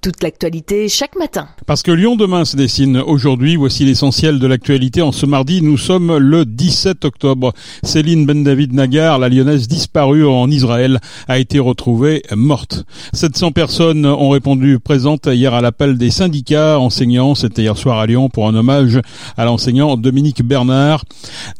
toute l'actualité chaque matin. Parce que Lyon demain se dessine aujourd'hui, voici l'essentiel de l'actualité. En ce mardi, nous sommes le 17 octobre. Céline Ben David Nagar, la lyonnaise disparue en Israël, a été retrouvée morte. 700 personnes ont répondu présentes hier à l'appel des syndicats enseignants. C'était hier soir à Lyon pour un hommage à l'enseignant Dominique Bernard.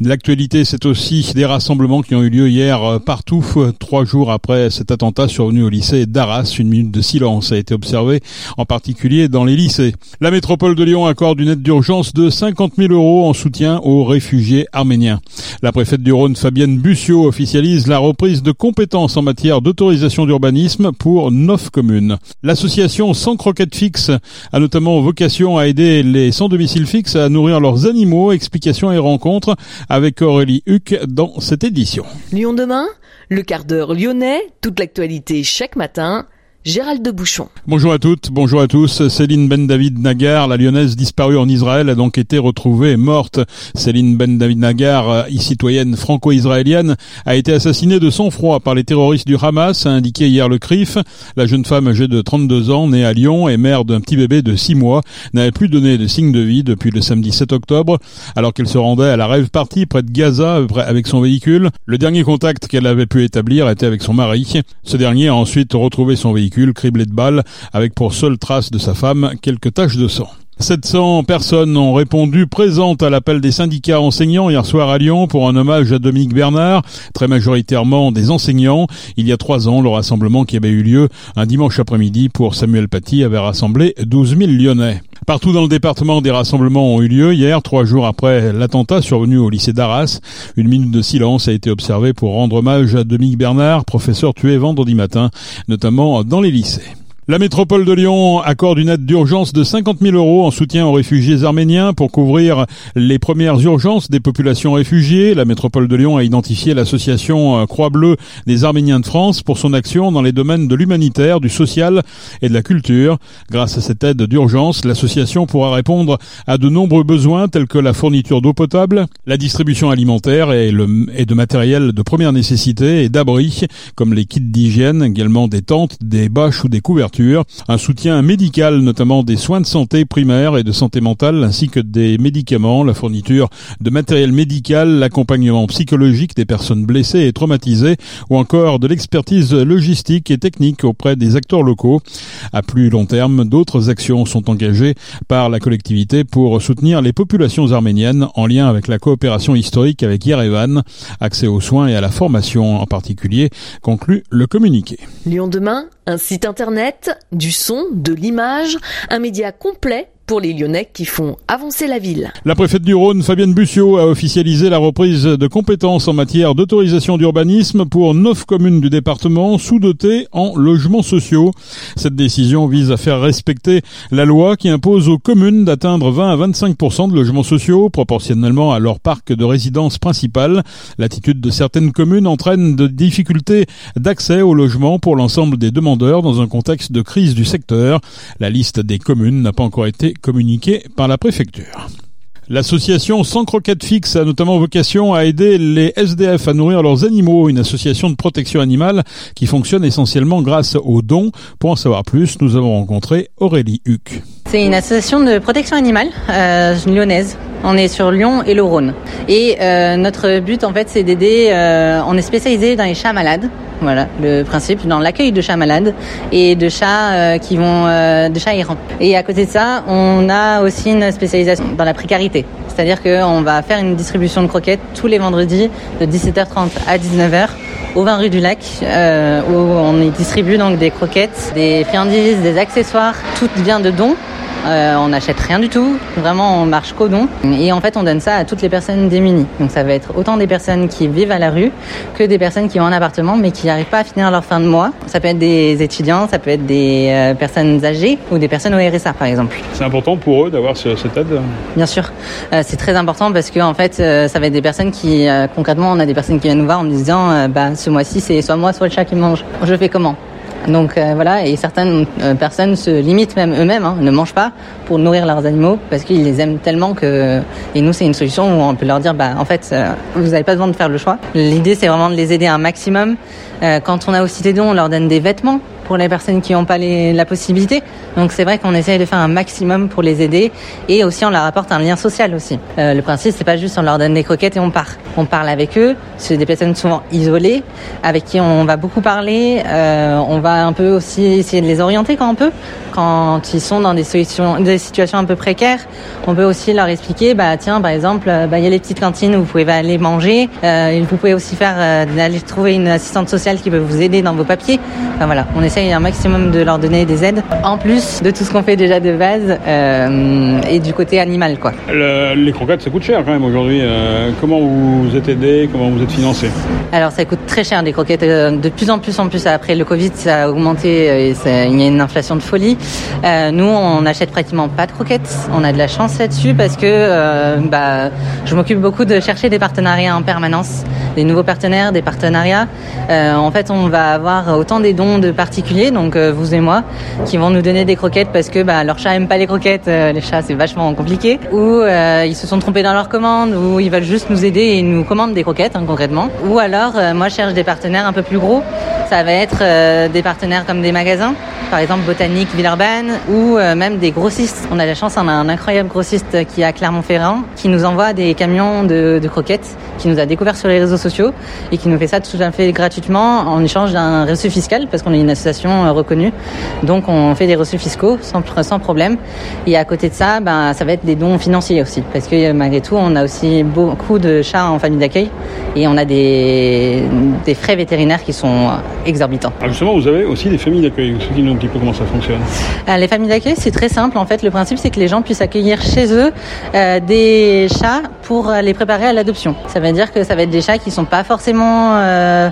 L'actualité, c'est aussi des rassemblements qui ont eu lieu hier partout, trois jours après cet attentat survenu au lycée d'Arras. Une minute de silence a été observée en particulier dans les lycées. La métropole de Lyon accorde une aide d'urgence de 50 000 euros en soutien aux réfugiés arméniens. La préfète du Rhône, Fabienne Bussiot, officialise la reprise de compétences en matière d'autorisation d'urbanisme pour neuf communes. L'association Sans Croquettes Fixes a notamment vocation à aider les sans domicile fixe à nourrir leurs animaux. Explications et rencontres avec Aurélie Huc dans cette édition. Lyon demain, le quart d'heure lyonnais, toute l'actualité chaque matin Gérald de Bouchon. Bonjour à toutes, bonjour à tous. Céline Ben David Nagar, la lyonnaise disparue en Israël, a donc été retrouvée morte. Céline Ben David Nagar, citoyenne franco-israélienne, a été assassinée de sang-froid par les terroristes du Hamas, a indiqué hier le CRIF. La jeune femme âgée de 32 ans, née à Lyon et mère d'un petit bébé de 6 mois, n'avait plus donné de signe de vie depuis le samedi 7 octobre, alors qu'elle se rendait à la rêve partie près de Gaza avec son véhicule. Le dernier contact qu'elle avait pu établir était avec son mari. Ce dernier a ensuite retrouvé son véhicule criblé de balles, avec pour seule trace de sa femme quelques taches de sang. 700 personnes ont répondu présentes à l'appel des syndicats enseignants hier soir à Lyon pour un hommage à Dominique Bernard, très majoritairement des enseignants. Il y a trois ans, le rassemblement qui avait eu lieu un dimanche après-midi pour Samuel Paty avait rassemblé 12 000 Lyonnais. Partout dans le département, des rassemblements ont eu lieu hier, trois jours après l'attentat survenu au lycée d'Arras. Une minute de silence a été observée pour rendre hommage à Dominique Bernard, professeur tué vendredi matin, notamment dans les lycées. La métropole de Lyon accorde une aide d'urgence de 50 000 euros en soutien aux réfugiés arméniens pour couvrir les premières urgences des populations réfugiées. La métropole de Lyon a identifié l'association Croix-Bleue des Arméniens de France pour son action dans les domaines de l'humanitaire, du social et de la culture. Grâce à cette aide d'urgence, l'association pourra répondre à de nombreux besoins tels que la fourniture d'eau potable, la distribution alimentaire et, de matériel de première nécessité et d'abri, comme les kits d'hygiène, également des tentes, des bâches ou des couvertures un soutien médical, notamment des soins de santé primaires et de santé mentale, ainsi que des médicaments, la fourniture de matériel médical, l'accompagnement psychologique des personnes blessées et traumatisées, ou encore de l'expertise logistique et technique auprès des acteurs locaux. À plus long terme, d'autres actions sont engagées par la collectivité pour soutenir les populations arméniennes en lien avec la coopération historique avec Yerevan, accès aux soins et à la formation en particulier, conclut le communiqué. Lyon demain, un site internet, du son, de l'image, un média complet pour les Lyonnais qui font avancer la ville. La préfète du Rhône, Fabienne Bussiot, a officialisé la reprise de compétences en matière d'autorisation d'urbanisme pour neuf communes du département sous-dotées en logements sociaux. Cette décision vise à faire respecter la loi qui impose aux communes d'atteindre 20 à 25% de logements sociaux proportionnellement à leur parc de résidence principale. L'attitude de certaines communes entraîne de difficultés d'accès au logement pour l'ensemble des demandeurs dans un contexte de crise du secteur. La liste des communes n'a pas encore été communiqué par la préfecture. L'association Sans Croquettes Fixes a notamment vocation à aider les SDF à nourrir leurs animaux, une association de protection animale qui fonctionne essentiellement grâce aux dons. Pour en savoir plus, nous avons rencontré Aurélie Huc. C'est une association de protection animale euh, lyonnaise. On est sur Lyon et le Rhône. Et euh, notre but, en fait, c'est d'aider. Euh, on est spécialisé dans les chats malades. Voilà, le principe dans l'accueil de chats malades et de chats euh, qui vont, euh, de chats errants. Et à côté de ça, on a aussi une spécialisation dans la précarité. C'est-à-dire qu'on va faire une distribution de croquettes tous les vendredis de 17h30 à 19h au 20 rue du Lac, euh, où on y distribue donc des croquettes, des friandises, des accessoires, tout vient de dons euh, on n'achète rien du tout. Vraiment, on marche qu'au don. Et en fait, on donne ça à toutes les personnes démunies. Donc ça va être autant des personnes qui vivent à la rue que des personnes qui ont un appartement mais qui n'arrivent pas à finir leur fin de mois. Ça peut être des étudiants, ça peut être des euh, personnes âgées ou des personnes au RSA par exemple. C'est important pour eux d'avoir cette aide? Bien sûr. Euh, c'est très important parce que en fait, ça va être des personnes qui, concrètement, on a des personnes qui viennent nous voir en nous disant, bah, ce mois-ci, c'est soit moi, soit le chat qui mange. Je fais comment? Donc euh, voilà, et certaines euh, personnes se limitent même eux-mêmes, hein, ne mangent pas pour nourrir leurs animaux parce qu'ils les aiment tellement que. Et nous, c'est une solution où on peut leur dire, bah en fait, euh, vous n'avez pas besoin de faire le choix. L'idée, c'est vraiment de les aider un maximum. quand on a aussi des dons, on leur donne des vêtements pour les personnes qui n'ont pas la possibilité. Donc c'est vrai qu'on essaye de faire un maximum pour les aider et aussi on leur apporte un lien social aussi. Euh, le principe c'est pas juste on leur donne des croquettes et on part. On parle avec eux. C'est des personnes souvent isolées avec qui on va beaucoup parler. Euh, on va un peu aussi essayer de les orienter quand on peut. Quand ils sont dans des situations, un peu précaires, on peut aussi leur expliquer, bah tiens par exemple, euh, bah, il y a les petites cantines où vous pouvez aller manger. Vous pouvez aussi faire aller trouver une assistante sociale qui peut vous aider dans vos papiers. Enfin voilà, on essaye un maximum de leur donner des aides en plus de tout ce qu'on fait déjà de base euh, et du côté animal quoi. Le, les croquettes ça coûte cher quand même aujourd'hui. Euh, comment vous êtes aidé Comment vous êtes financé Alors ça coûte très cher des croquettes. euh, De plus en plus en plus après le Covid, ça a augmenté et ça- il y a une inflation de folie. Euh, nous, on n'achète pratiquement pas de croquettes. On a de la chance là-dessus parce que bah, je m'occupe beaucoup de chercher des partenariats en permanence, des nouveaux partenaires, des partenariats. En fait, on va avoir autant des dons de particuliers, donc euh, vous et moi, qui vont nous donner des croquettes parce que bah, leur chat aime pas les croquettes. euh, les chats, c'est vachement compliqué. Ou euh, ils se sont trompés dans leur commande, ou ils veulent juste nous aider et nous commandent des croquettes hein, concrètement. Ou alors, moi, je cherche des partenaires un peu plus gros. Ça va être des partenaires comme des magasins, par exemple Botanique, Villeurbanne, ou même des grossistes. On a la chance, on a un incroyable grossiste qui est à Clermont-Ferrand, qui nous envoie des camions de, de croquettes, qui nous a découvert sur les réseaux sociaux et qui nous fait ça tout à fait gratuitement en échange d'un reçu fiscal, parce qu'on est une association euh, reconnue. Donc on fait des reçus fiscaux sans, sans problème. Et à côté de ça, ben, ça va être des dons financiers aussi, parce que euh, malgré tout, on a aussi beaucoup de chats en famille d'accueil et on a des, des frais vétérinaires qui sont exorbitants. Alors justement, vous avez aussi des familles d'accueil. Expliquez-nous un petit peu comment ça fonctionne. Euh, Les familles d'accueil, c'est très simple. En fait, le principe, c'est que les gens puissent accueillir chez eux euh, des chats pour euh, les préparer à l'adoption. Ça veut dire que ça va être des chats qui sont pas forcément euh,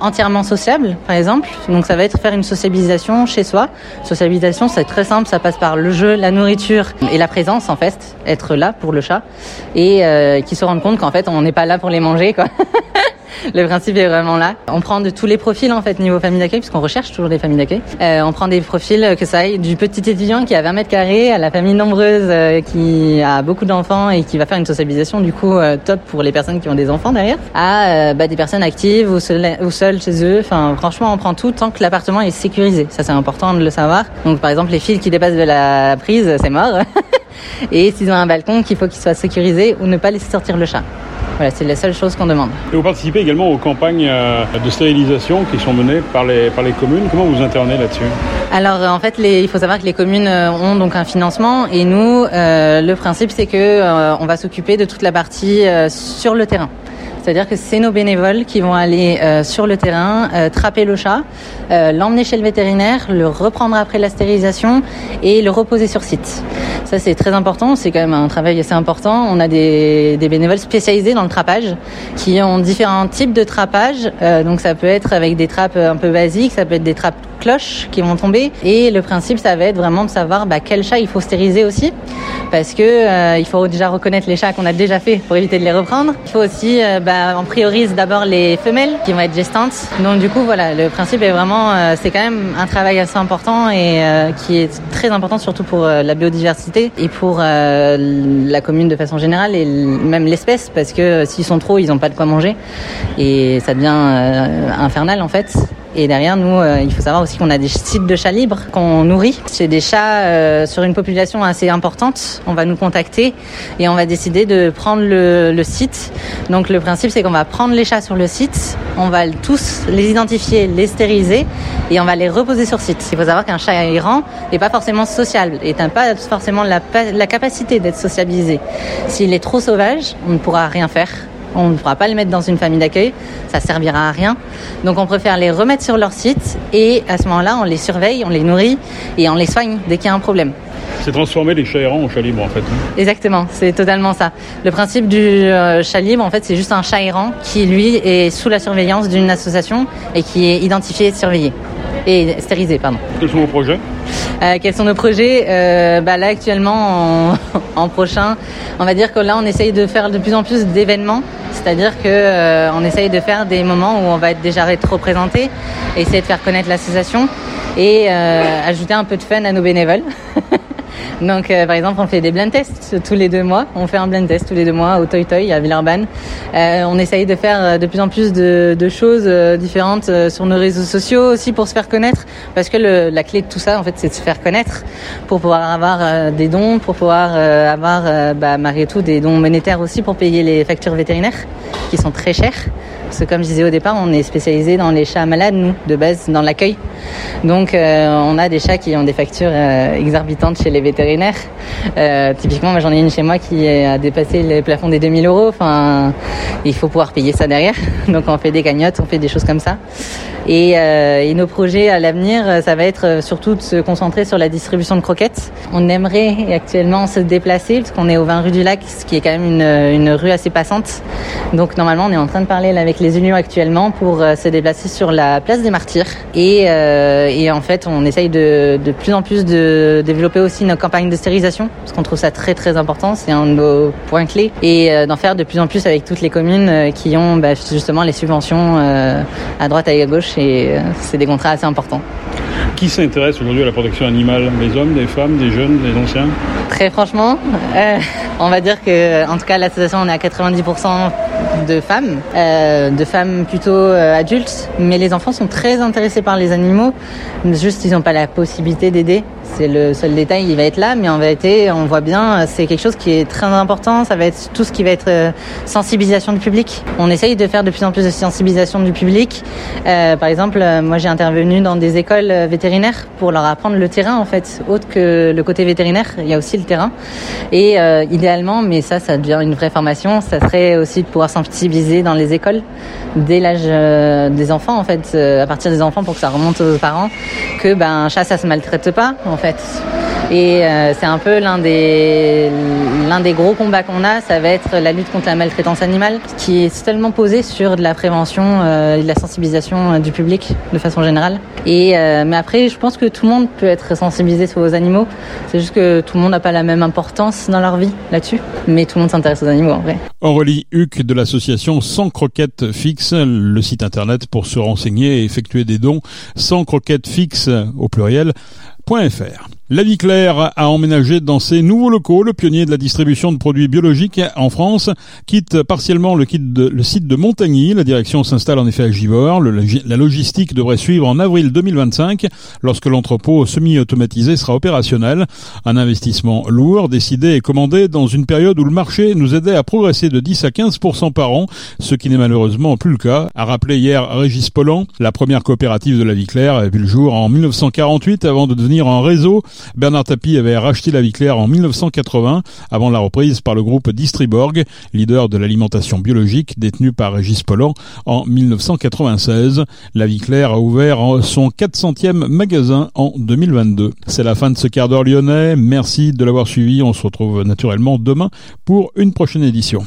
entièrement sociables, par exemple. Donc, ça va être faire une sociabilisation chez soi. Sociabilisation, c'est très simple. Ça passe par le jeu, la nourriture et la présence, en fait. Être là pour le chat et euh, qu'ils se rendent compte qu'en fait, on n'est pas là pour les manger, quoi. Le principe est vraiment là. On prend de tous les profils en fait niveau famille d'accueil, puisqu'on recherche toujours des familles d'accueil. Euh, on prend des profils euh, que ça aille du petit étudiant qui a 20 mètres carrés à la famille nombreuse euh, qui a beaucoup d'enfants et qui va faire une socialisation du coup euh, top pour les personnes qui ont des enfants derrière, à euh, bah, des personnes actives ou seules, chez eux. Enfin franchement on prend tout tant que l'appartement est sécurisé. Ça c'est important de le savoir. Donc par exemple les fils qui dépassent de la prise, c'est mort. et s'ils ont un balcon, qu'il faut qu'il soit sécurisé ou ne pas laisser sortir le chat. Voilà, c'est la seule chose qu'on demande. Et vous participez également aux campagnes euh, de stérilisation qui sont menées par les, par les communes. Comment vous intervenez là-dessus? Alors euh, en fait, les, il faut savoir que les communes euh, ont donc un financement et nous, euh, le principe c'est que euh, on va s'occuper de toute la partie euh, sur le terrain. C'est-à-dire que c'est nos bénévoles qui vont aller euh, sur le terrain, euh, trapper le chat, euh, l'emmener chez le vétérinaire, le reprendre après la stérilisation et le reposer sur site. Ça c'est très important, c'est quand même un travail assez important. On a des, des bénévoles spécialisés dans le trappage qui ont différents types de trappage. Euh, donc ça peut être avec des trappes un peu basiques, ça peut être des trappes cloches qui vont tomber. Et le principe, ça va être vraiment de savoir bah, quel chat il faut stériliser aussi, parce que euh, il faut déjà reconnaître les chats qu'on a déjà fait pour éviter de les reprendre. Il faut aussi, euh, bah, on priorise d'abord les femelles qui vont être gestantes. Donc du coup, voilà, le principe est vraiment, euh, c'est quand même un travail assez important et qui est très important surtout pour la biodiversité et pour la commune de façon générale et même l'espèce, parce que s'ils sont trop, ils n'ont pas de quoi manger et ça devient infernal en fait. Et derrière, nous, euh, il faut savoir aussi qu'on a des sites de chats libres qu'on nourrit. C'est des chats euh, sur une population assez importante. On va nous contacter et on va décider de prendre le, site. Donc le principe, c'est qu'on va prendre les chats sur le site, on va tous les identifier, les stériliser et on va les reposer sur site. Il faut savoir qu'un chat errant n'est pas forcément sociable et n'a pas forcément la, la capacité d'être sociabilisé. S'il est trop sauvage, on ne pourra rien faire. On ne pourra pas les mettre dans une famille d'accueil, ça servira à rien. Donc on préfère les remettre sur leur site et à ce moment-là, on les surveille, on les nourrit et on les soigne dès qu'il y a un problème. C'est transformer les chats errants en chats libres en fait. hein. Exactement, c'est totalement ça. Le principe du euh, chat libre, en fait, c'est juste un chat errant qui, lui, est sous la surveillance d'une association et qui est identifié, surveillé et stérilisé, pardon. Quels sont vos projets? Euh, quels sont nos projets? Euh, bah Là, actuellement, en, en prochain, on va dire que là, on essaye de faire de plus en plus d'événements. C'est-à-dire que euh, essaye de faire des moments où on va être déjà représenté, essayer de faire connaître l'association et euh, ajouter un peu de fun à nos bénévoles. Donc, par exemple, on fait des blind tests tous les deux mois. On fait un blind test tous les deux mois au Toy Toy à Villeurbanne. on essaye de faire de plus en plus de, choses différentes sur nos réseaux sociaux aussi pour se faire connaître, parce que la clé de tout ça, en fait, c'est de se faire connaître pour pouvoir avoir des dons, pour pouvoir avoir, bah, malgré tout, des dons monétaires aussi pour payer les factures vétérinaires qui sont très chères. Parce que comme je disais au départ, on est spécialisé dans les chats malades, nous, de base, dans l'accueil. Donc euh, on a des chats qui ont des factures euh, exorbitantes chez les vétérinaires. Euh, typiquement, j'en ai une chez moi qui a dépassé le plafond des 2000 euros. Enfin, il faut pouvoir payer ça derrière. Donc on fait des cagnottes, on fait des choses comme ça. Et, et nos projets à l'avenir, ça va être surtout de se concentrer sur la distribution de croquettes. On aimerait actuellement se déplacer parce qu'on est au 20 rue du Lac, ce qui est quand même une, une rue assez passante. Donc normalement, on est en train de parler avec les unions actuellement pour se déplacer sur la place des Martyrs. Et, euh, et en fait, on essaye de, de plus en plus de développer aussi nos campagnes de parce qu'on trouve ça très très important, c'est un de nos points clés, et euh, d'en faire de plus en plus avec toutes les communes euh, qui ont bah, justement les subventions à droite et à gauche, et c'est des contrats assez importants. Qui s'intéresse aujourd'hui à la protection animale? Les hommes, les femmes, les jeunes, les anciens? Très franchement, euh, on va dire que, en tout cas, l'association, on est à 90% de femmes, euh, de femmes plutôt euh, adultes, mais les enfants sont très intéressés par les animaux. Juste, ils n'ont pas la possibilité d'aider. C'est le seul détail, il va être là, mais en vérité, on voit bien, c'est quelque chose qui est très important. Ça va être tout ce qui va être sensibilisation du public. On essaye de faire de plus en plus de sensibilisation du public. par exemple, moi, j'ai intervenu dans des écoles vétérinaires pour leur apprendre le terrain, en fait, autre que le côté vétérinaire. Il y a aussi le terrain. Et idéalement, mais ça, ça devient une vraie formation, ça serait aussi de pouvoir sensibiliser dans les écoles dès l'âge euh, des enfants, en fait, euh, à partir des enfants pour que ça remonte aux parents, que ben un chat ça se maltraite pas, en fait. faites. Et euh, c'est un peu l'un des gros combats qu'on a, ça va être la lutte contre la maltraitance animale, qui est tellement posée sur de la prévention et de la sensibilisation du public de façon générale. Et mais après, je pense que tout le monde peut être sensibilisé sur aux animaux. C'est juste que tout le monde n'a pas la même importance dans leur vie là-dessus, mais tout le monde s'intéresse aux animaux en vrai. Aurélie Huc de l'association Sans Croquettes Fixe, le site internet pour se renseigner et effectuer des dons, sans croquettes fixes au pluriel.fr. La Vie Claire a emménagé dans ses nouveaux locaux. Le pionnier de la distribution de produits biologiques en France quitte partiellement le, site de Montagny. La direction s'installe en effet à Givors. la logistique devrait suivre en avril 2025 lorsque l'entrepôt semi-automatisé sera opérationnel. Un investissement lourd, décidé et commandé dans une période où le marché nous aidait à progresser de 10 à 15% par an, ce qui n'est malheureusement plus le cas, a rappelé hier Régis Pollan. La première coopérative de La Vie Claire a vu le jour en 1948 avant de devenir un réseau Bernard Tapie avait racheté la Vie Claire en 1980 avant la reprise par le groupe Distriborg, leader de l'alimentation biologique détenu par Régis Pollan en 1996. La Vie Claire a ouvert son 400e magasin en 2022. C'est la fin de ce quart d'heure lyonnais. Merci de l'avoir suivi. On se retrouve naturellement demain pour une prochaine édition.